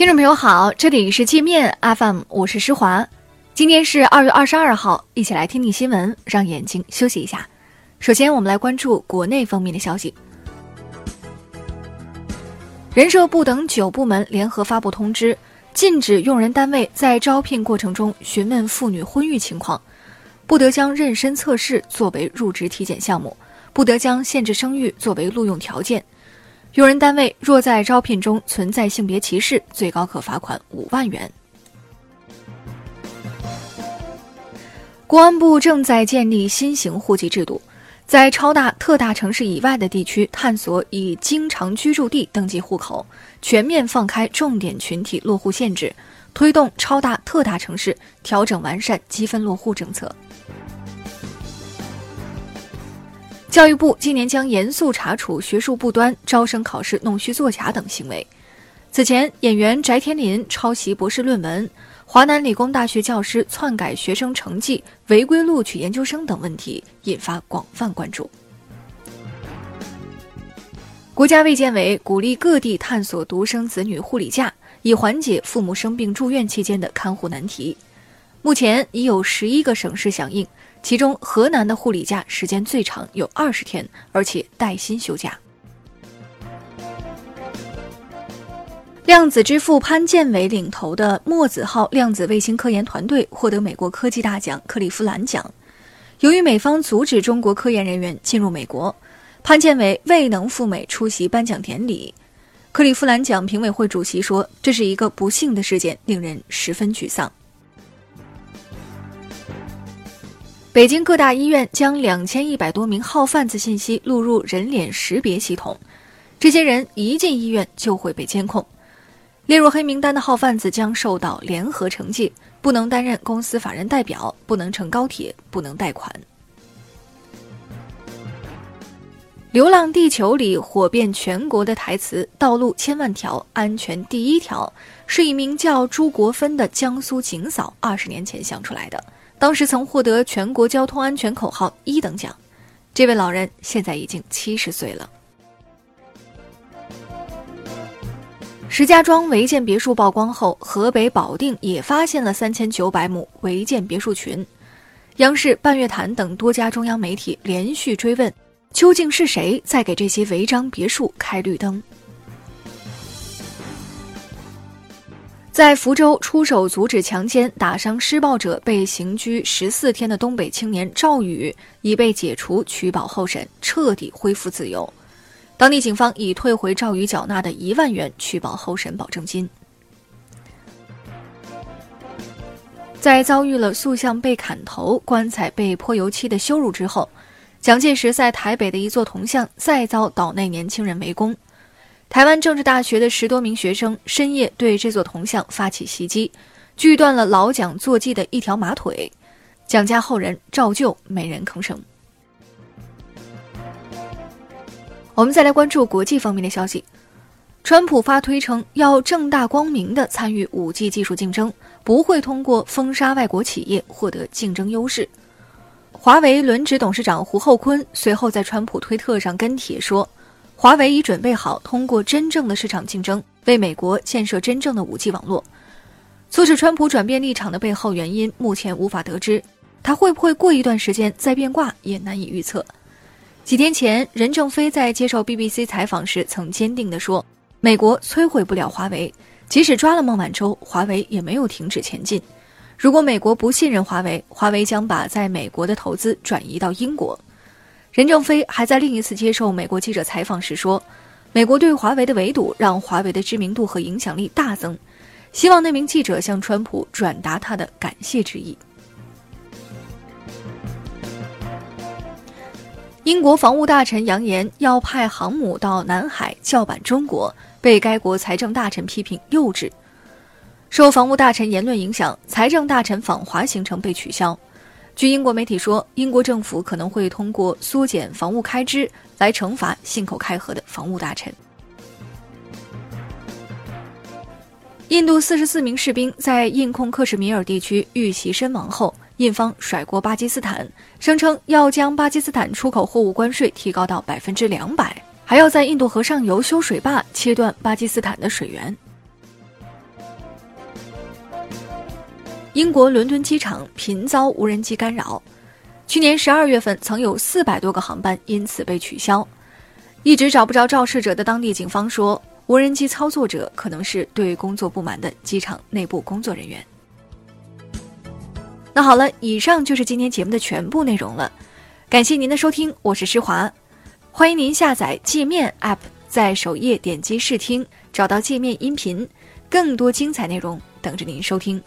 听众朋友好，这里是界面 FM，我是施华。今天是二月二十二号，一起来听听新闻，让眼睛休息一下。首先，我们来关注国内方面的消息。人社部等九部门联合发布通知，禁止用人单位在招聘过程中询问妇女婚育情况，不得将妊娠测试作为入职体检项目，不得将限制生育作为录用条件。用人单位若在招聘中存在性别歧视，最高可罚款五万元。公安部正在建立新型户籍制度，在超大、特大城市以外的地区探索以经常居住地登记户口，全面放开重点群体落户限制，推动超大、特大城市调整完善积分落户政策。教育部今年将严肃查处学术不端、招生考试弄虚作假等行为。此前，演员翟天临抄袭博士论文，华南理工大学教师篡改学生成绩、违规录取研究生等问题引发广泛关注。国家卫健委鼓励各地探索独生子女护理假，以缓解父母生病住院期间的看护难题。目前已有十一个省市响应。其中，河南的护理假时间最长，有二十天，而且带薪休假。量子之父潘建伟领头的墨子号量子卫星科研团队获得美国科技大奖克利夫兰奖。由于美方阻止中国科研人员进入美国，潘建伟未能赴美出席颁奖典礼。克利夫兰奖评委会主席说：“这是一个不幸的事件，令人十分沮丧。”北京各大医院将两千一百多名号贩子信息录入人脸识别系统，这些人一进医院就会被监控。列入黑名单的号贩子将受到联合惩戒，不能担任公司法人代表，不能乘高铁，不能贷款。《流浪地球》里火遍全国的台词“道路千万条，安全第一条”，是一名叫朱国芬的江苏警嫂二十年前想出来的。当时曾获得全国交通安全口号一等奖，这位老人现在已经七十岁了。石家庄违建别墅曝光后，河北保定也发现了三千九百亩违建别墅群。央视、半月谈等多家中央媒体连续追问，究竟是谁在给这些违章别墅开绿灯？在福州出手阻止强奸、打伤施暴者被刑拘十四天的东北青年赵宇已被解除取保候审，彻底恢复自由。当地警方已退回赵宇缴纳的一万元取保候审保证金。在遭遇了塑像被砍头、棺材被泼油漆的羞辱之后，蒋介石在台北的一座铜像再遭岛内年轻人围攻。台湾政治大学的十多名学生深夜对这座铜像发起袭击，锯断了老蒋坐骑的一条马腿，蒋家后人照旧没人吭声。我们再来关注国际方面的消息，川普发推称要正大光明的参与五 G 技术竞争，不会通过封杀外国企业获得竞争优势。华为轮值董事长胡厚昆随后在川普推特上跟帖说。华为已准备好通过真正的市场竞争，为美国建设真正的五 G 网络。促使川普转变立场的背后原因，目前无法得知。他会不会过一段时间再变卦，也难以预测。几天前，任正非在接受 BBC 采访时曾坚定地说：“美国摧毁不了华为，即使抓了孟晚舟，华为也没有停止前进。如果美国不信任华为，华为将把在美国的投资转移到英国。”任正非还在另一次接受美国记者采访时说：“美国对华为的围堵让华为的知名度和影响力大增，希望那名记者向川普转达他的感谢之意。”英国防务大臣扬言要派航母到南海叫板中国，被该国财政大臣批评幼稚。受防务大臣言论影响，财政大臣访华行程被取消。据英国媒体说，英国政府可能会通过缩减防务开支来惩罚信口开河的防务大臣。印度四十四名士兵在印控克什米尔地区遇袭身亡后，印方甩锅巴基斯坦，声称要将巴基斯坦出口货物关税提高到百分之两百，还要在印度河上游修水坝，切断巴基斯坦的水源。英国伦敦机场频遭无人机干扰，去年十二月份曾有四百多个航班因此被取消。一直找不着肇事者的当地警方说，无人机操作者可能是对工作不满的机场内部工作人员。那好了，以上就是今天节目的全部内容了，感谢您的收听，我是施华，欢迎您下载界面 App，在首页点击试听，找到界面音频，更多精彩内容等着您收听。